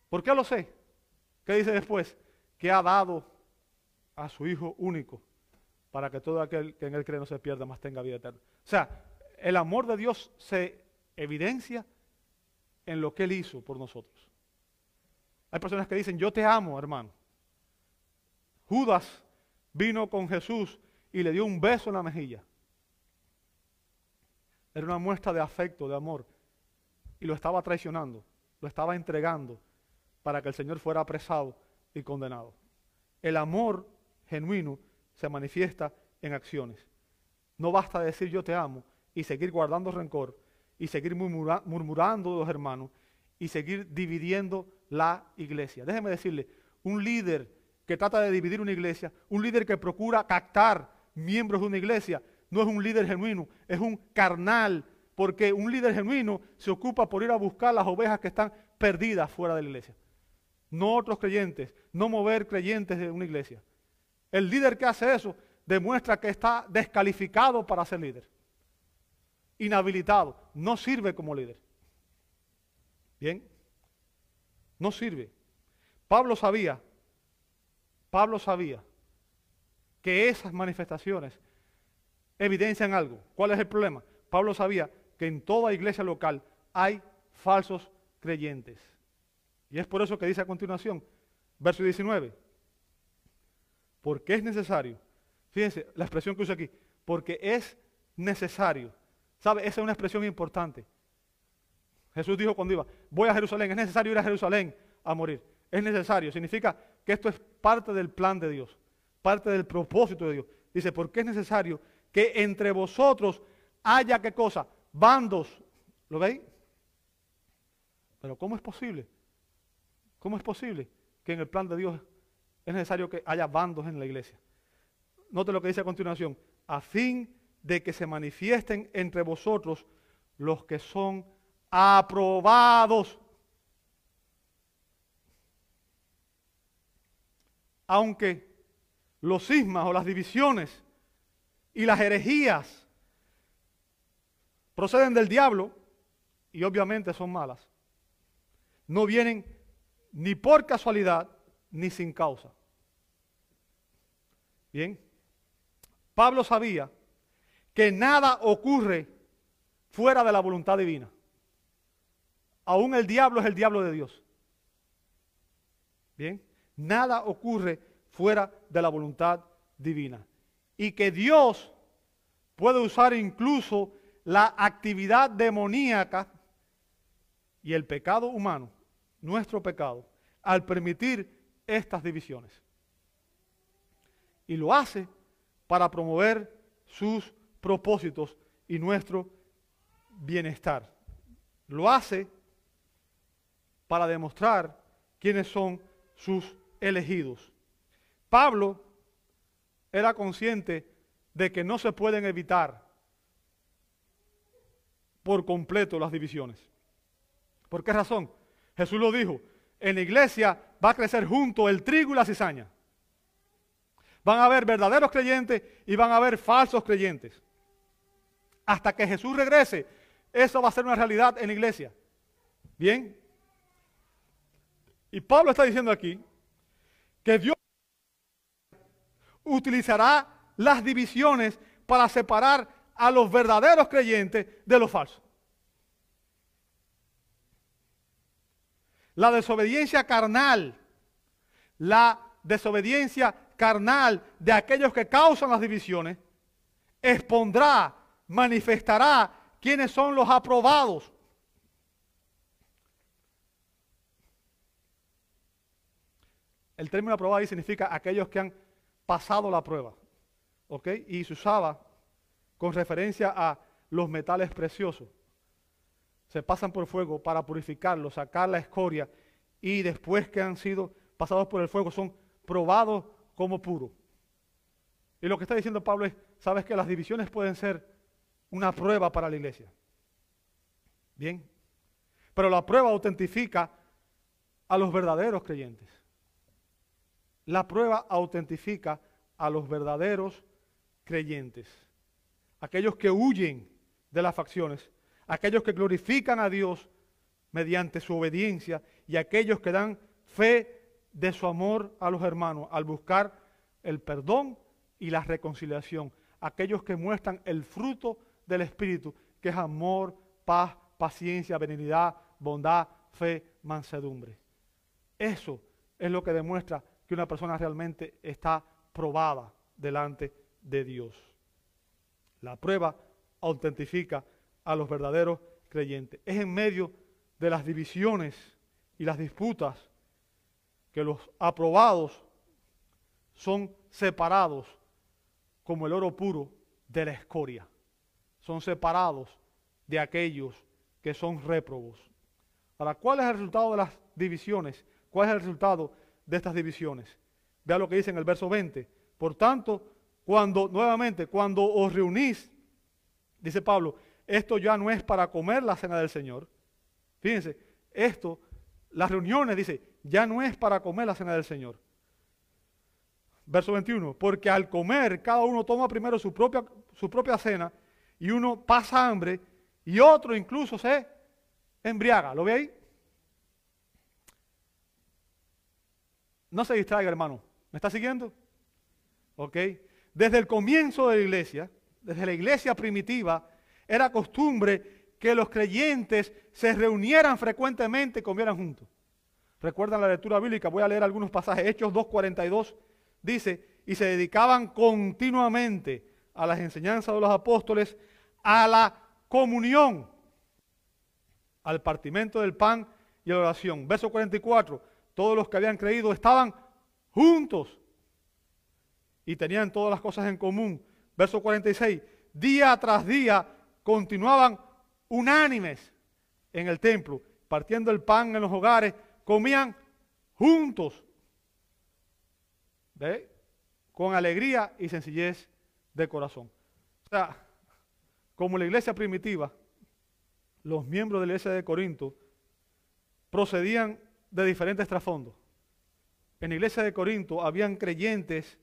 ¿Por qué lo sé? ¿Qué dice después? Que ha dado a su Hijo único para que todo aquel que en él cree no se pierda, más tenga vida eterna. O sea, el amor de Dios se evidencia en lo que Él hizo por nosotros. Hay personas que dicen, yo te amo, hermano. Judas vino con Jesús y le dio un beso en la mejilla. Era una muestra de afecto, de amor. Y lo estaba traicionando, lo estaba entregando para que el Señor fuera apresado y condenado. El amor genuino se manifiesta en acciones. No basta decir yo te amo y seguir guardando rencor y seguir murmurando de los hermanos y seguir dividiendo la iglesia. Déjeme decirle, un líder que trata de dividir una iglesia, un líder que procura captar miembros de una iglesia, no es un líder genuino, es un carnal, porque un líder genuino se ocupa por ir a buscar las ovejas que están perdidas fuera de la iglesia. No otros creyentes, no mover creyentes de una iglesia. El líder que hace eso demuestra que está descalificado para ser líder inhabilitado, no sirve como líder. Bien, no sirve. Pablo sabía, Pablo sabía que esas manifestaciones evidencian algo. ¿Cuál es el problema? Pablo sabía que en toda iglesia local hay falsos creyentes. Y es por eso que dice a continuación, verso 19, porque es necesario, fíjense la expresión que usa aquí, porque es necesario ¿Sabe? Esa es una expresión importante. Jesús dijo cuando iba, voy a Jerusalén, es necesario ir a Jerusalén a morir. Es necesario, significa que esto es parte del plan de Dios, parte del propósito de Dios. Dice, porque es necesario que entre vosotros haya qué cosa? Bandos. ¿Lo veis? Pero ¿cómo es posible? ¿Cómo es posible que en el plan de Dios es necesario que haya bandos en la iglesia? Note lo que dice a continuación. A fin de que se manifiesten entre vosotros los que son aprobados. Aunque los sismas o las divisiones y las herejías proceden del diablo, y obviamente son malas, no vienen ni por casualidad ni sin causa. Bien, Pablo sabía que nada ocurre fuera de la voluntad divina. Aún el diablo es el diablo de Dios. Bien, nada ocurre fuera de la voluntad divina. Y que Dios puede usar incluso la actividad demoníaca y el pecado humano, nuestro pecado, al permitir estas divisiones. Y lo hace para promover sus propósitos y nuestro bienestar. Lo hace para demostrar quiénes son sus elegidos. Pablo era consciente de que no se pueden evitar por completo las divisiones. ¿Por qué razón? Jesús lo dijo, en la iglesia va a crecer junto el trigo y la cizaña. Van a haber verdaderos creyentes y van a haber falsos creyentes. Hasta que Jesús regrese, eso va a ser una realidad en la iglesia. Bien. Y Pablo está diciendo aquí que Dios utilizará las divisiones para separar a los verdaderos creyentes de los falsos. La desobediencia carnal, la desobediencia carnal de aquellos que causan las divisiones, expondrá, manifestará quiénes son los aprobados. El término aprobado ahí significa aquellos que han pasado la prueba. ¿Ok? Y se usaba con referencia a los metales preciosos se pasan por fuego para purificarlos, sacar la escoria y después que han sido pasados por el fuego son probados como puros. Y lo que está diciendo Pablo es, sabes que las divisiones pueden ser una prueba para la iglesia. Bien. Pero la prueba autentifica a los verdaderos creyentes. La prueba autentifica a los verdaderos creyentes. Aquellos que huyen de las facciones aquellos que glorifican a Dios mediante su obediencia y aquellos que dan fe de su amor a los hermanos al buscar el perdón y la reconciliación. Aquellos que muestran el fruto del Espíritu, que es amor, paz, paciencia, benignidad, bondad, fe, mansedumbre. Eso es lo que demuestra que una persona realmente está probada delante de Dios. La prueba autentifica a los verdaderos creyentes. Es en medio de las divisiones y las disputas que los aprobados son separados como el oro puro de la escoria. Son separados de aquellos que son réprobos. Ahora, ¿cuál es el resultado de las divisiones? ¿Cuál es el resultado de estas divisiones? Vea lo que dice en el verso 20. Por tanto, cuando, nuevamente, cuando os reunís, dice Pablo, esto ya no es para comer la cena del Señor. Fíjense, esto, las reuniones, dice, ya no es para comer la cena del Señor. Verso 21, porque al comer cada uno toma primero su propia, su propia cena y uno pasa hambre y otro incluso se embriaga. ¿Lo ve ahí? No se distraiga, hermano. ¿Me está siguiendo? ¿Ok? Desde el comienzo de la iglesia, desde la iglesia primitiva, era costumbre que los creyentes se reunieran frecuentemente y comieran juntos. Recuerdan la lectura bíblica, voy a leer algunos pasajes. Hechos 2.42 dice, y se dedicaban continuamente a las enseñanzas de los apóstoles, a la comunión, al partimento del pan y a la oración. Verso 44, todos los que habían creído estaban juntos y tenían todas las cosas en común. Verso 46, día tras día continuaban unánimes en el templo, partiendo el pan en los hogares, comían juntos, ¿ve? con alegría y sencillez de corazón. O sea, como la iglesia primitiva, los miembros de la iglesia de Corinto procedían de diferentes trasfondos. En la iglesia de Corinto habían creyentes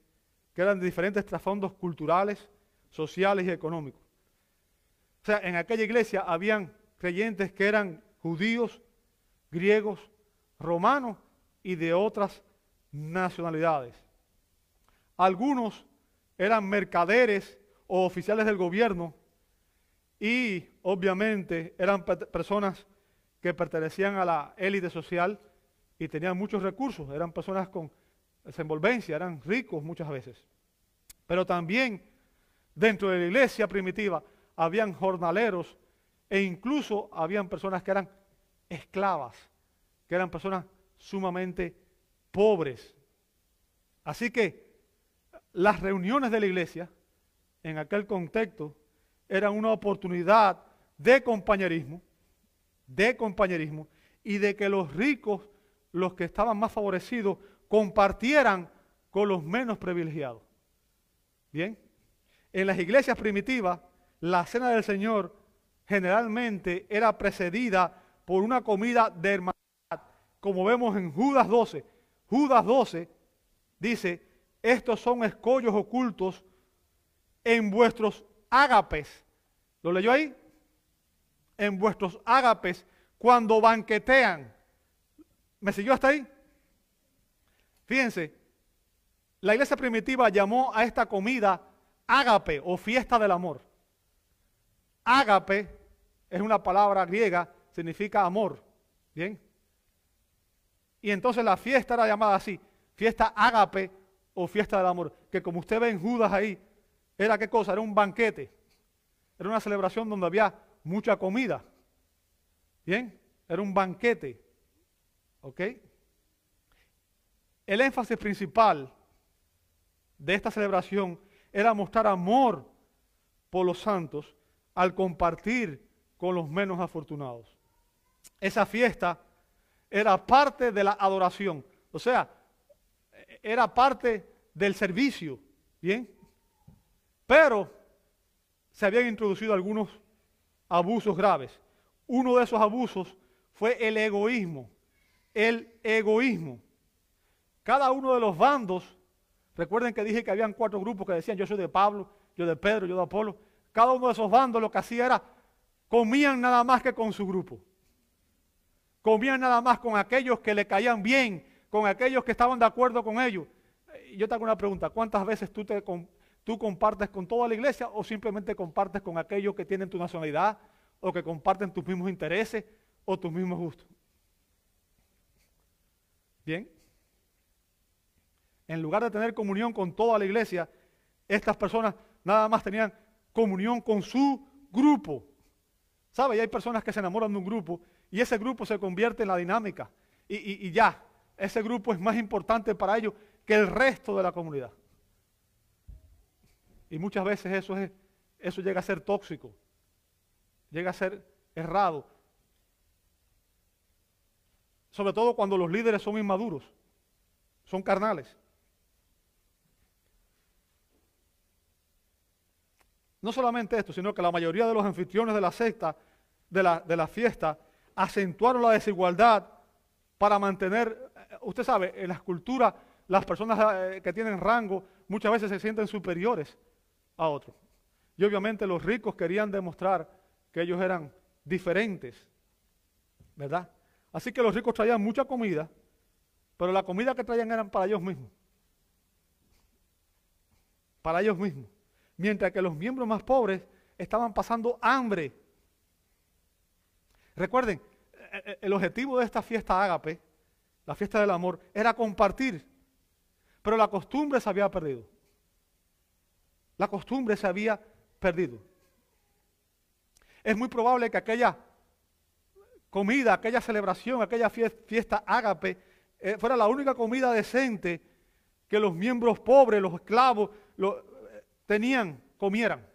que eran de diferentes trasfondos culturales, sociales y económicos. O sea, en aquella iglesia habían creyentes que eran judíos, griegos, romanos y de otras nacionalidades. Algunos eran mercaderes o oficiales del gobierno y obviamente eran personas que pertenecían a la élite social y tenían muchos recursos, eran personas con desenvolvencia, eran ricos muchas veces. Pero también dentro de la iglesia primitiva habían jornaleros e incluso habían personas que eran esclavas, que eran personas sumamente pobres. Así que las reuniones de la iglesia, en aquel contexto, eran una oportunidad de compañerismo, de compañerismo, y de que los ricos, los que estaban más favorecidos, compartieran con los menos privilegiados. Bien, en las iglesias primitivas, la cena del Señor generalmente era precedida por una comida de hermandad, como vemos en Judas 12. Judas 12 dice, estos son escollos ocultos en vuestros ágapes. ¿Lo leyó ahí? En vuestros ágapes cuando banquetean. ¿Me siguió hasta ahí? Fíjense, la iglesia primitiva llamó a esta comida ágape o fiesta del amor. Ágape es una palabra griega, significa amor. ¿Bien? Y entonces la fiesta era llamada así, fiesta ágape o fiesta del amor, que como usted ve en Judas ahí, era qué cosa, era un banquete, era una celebración donde había mucha comida. ¿Bien? Era un banquete. ¿Ok? El énfasis principal de esta celebración era mostrar amor por los santos al compartir con los menos afortunados. Esa fiesta era parte de la adoración, o sea, era parte del servicio, ¿bien? Pero se habían introducido algunos abusos graves. Uno de esos abusos fue el egoísmo, el egoísmo. Cada uno de los bandos, recuerden que dije que habían cuatro grupos que decían yo soy de Pablo, yo de Pedro, yo de Apolo. Cada uno de esos bandos lo que hacía era comían nada más que con su grupo. Comían nada más con aquellos que le caían bien, con aquellos que estaban de acuerdo con ellos. Yo te hago una pregunta, ¿cuántas veces tú, te, tú compartes con toda la iglesia o simplemente compartes con aquellos que tienen tu nacionalidad o que comparten tus mismos intereses o tus mismos gustos? Bien. En lugar de tener comunión con toda la iglesia, estas personas nada más tenían comunión con su grupo. ¿Sabe? Y hay personas que se enamoran de un grupo y ese grupo se convierte en la dinámica. Y, ya, ese grupo es más importante para ellos que el resto de la comunidad. Y muchas veces eso, es, eso llega a ser tóxico, llega a ser errado. Sobre todo cuando los líderes son inmaduros, son carnales. No solamente esto, sino que la mayoría de los anfitriones de la secta, de la, de la fiesta, acentuaron la desigualdad para mantener, eh, usted sabe, en las culturas las personas eh, que tienen rango muchas veces se sienten superiores a otros. Y obviamente los ricos querían demostrar que ellos eran diferentes, ¿verdad? Así que los ricos traían mucha comida, pero la comida que traían eran para ellos mismos. Para ellos mismos. Mientras que los miembros más pobres estaban pasando hambre. Recuerden, eh, eh, el objetivo de esta fiesta ágape, la fiesta del amor, era compartir. Pero la costumbre se había perdido. La costumbre se había perdido. Es muy probable que aquella comida, aquella celebración, aquella fiesta ágape, eh, fuera la única comida decente que los miembros pobres, los esclavos, tenían, comieran.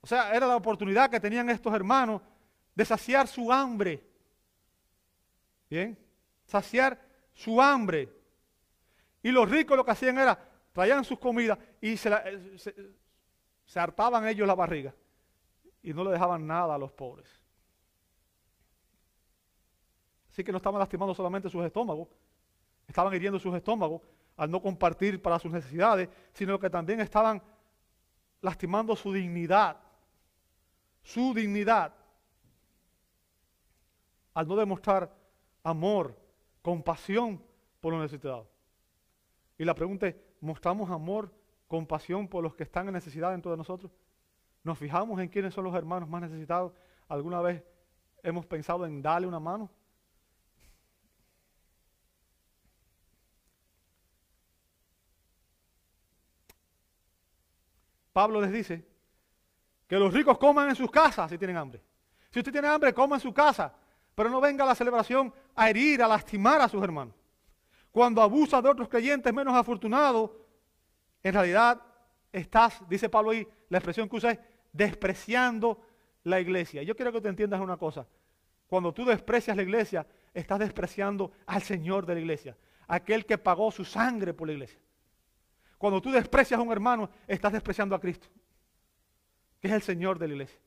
O sea, era la oportunidad que tenían estos hermanos de saciar su hambre. Bien, saciar su hambre. Y los ricos lo que hacían era, traían sus comidas y se, eh, se, hartaban ellos la barriga. Y no le dejaban nada a los pobres. Así que no estaban lastimando solamente sus estómagos, estaban hiriendo sus estómagos al no compartir para sus necesidades, sino que también estaban lastimando su dignidad. Su dignidad al no demostrar amor, compasión por los necesitados. Y la pregunta es, ¿mostramos amor, compasión por los que están en necesidad dentro de nosotros? ¿Nos fijamos en quiénes son los hermanos más necesitados? ¿Alguna vez hemos pensado en darle una mano? Pablo les dice que los ricos coman en sus casas si tienen hambre. Si usted tiene hambre, coma en su casa pero no venga a la celebración a herir, a lastimar a sus hermanos. Cuando abusa de otros creyentes menos afortunados, en realidad estás, dice Pablo ahí, la expresión que usa es despreciando la iglesia. Yo quiero que te entiendas una cosa. Cuando tú desprecias la iglesia, estás despreciando al Señor de la iglesia, aquel que pagó su sangre por la iglesia. Cuando tú desprecias a un hermano, estás despreciando a Cristo, que es el Señor de la iglesia.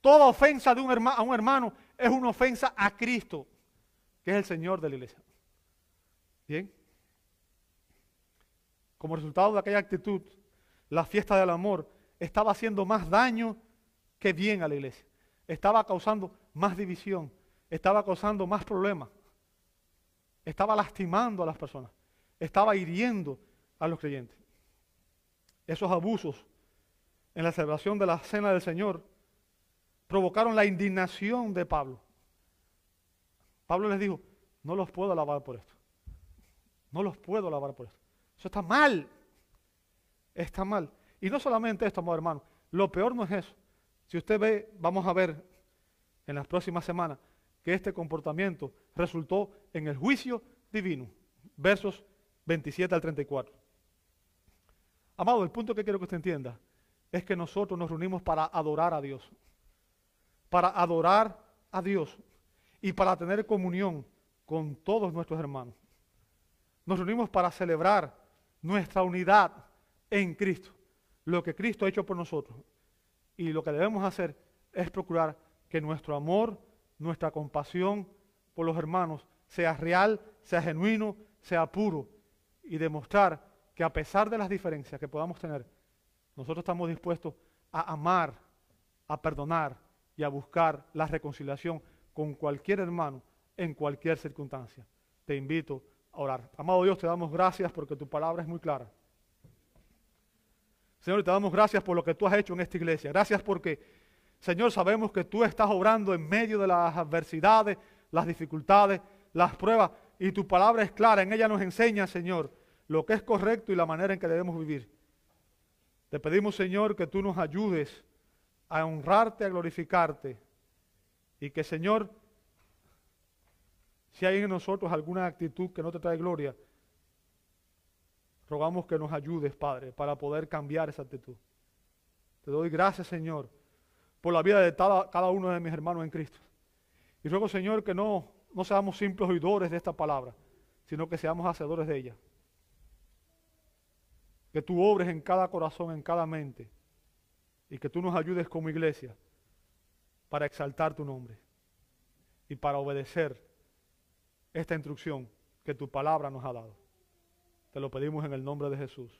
Toda ofensa de un a un hermano es una ofensa a Cristo, que es el Señor de la iglesia. Bien. Como resultado de aquella actitud, la fiesta del amor estaba haciendo más daño que bien a la iglesia. Estaba causando más división, estaba causando más problemas, estaba lastimando a las personas, estaba hiriendo a los creyentes. Esos abusos en la celebración de la cena del Señor provocaron la indignación de Pablo. Pablo les dijo, no los puedo alabar por esto. No los puedo alabar por esto. Eso está mal. Está mal. Y no solamente esto, amado hermano. Lo peor no es eso. Si usted ve, vamos a ver en las próximas semanas que este comportamiento resultó en el juicio divino. Versos 27 al 34. Amado, el punto que quiero que usted entienda es que nosotros nos reunimos para adorar a Dios. Para adorar a Dios y para tener comunión con todos nuestros hermanos. Nos reunimos para celebrar nuestra unidad en Cristo, lo que Cristo ha hecho por nosotros. Y lo que debemos hacer es procurar que nuestro amor, nuestra compasión por los hermanos sea real, sea genuino, sea puro y demostrar que a pesar de las diferencias que podamos tener, nosotros estamos dispuestos a amar, a perdonar y a buscar la reconciliación con cualquier hermano en cualquier circunstancia. Te invito a orar. Amado Dios, te damos gracias porque tu palabra es muy clara. Señor, te damos gracias por lo que tú has hecho en esta iglesia. Gracias porque, Señor, sabemos que tú estás obrando en medio de las adversidades, las dificultades, las pruebas, y tu palabra es clara. En ella nos enseña, Señor, lo que es correcto y la manera en que debemos vivir. Te pedimos, Señor, que tú nos ayudes a honrarte, a glorificarte, y que, Señor, si hay en nosotros alguna actitud que no te trae gloria, rogamos que nos ayudes, Padre, para poder cambiar esa actitud. Te doy gracias, Señor, por la vida de cada, uno de mis hermanos en Cristo. Y ruego, Señor, que no, no seamos simples oidores de esta palabra, sino que seamos hacedores de ella. Que tú obres en cada corazón, en cada mente, y que tú nos ayudes como iglesia para exaltar tu nombre y para obedecer esta instrucción que tu palabra nos ha dado. Te lo pedimos en el nombre de Jesús.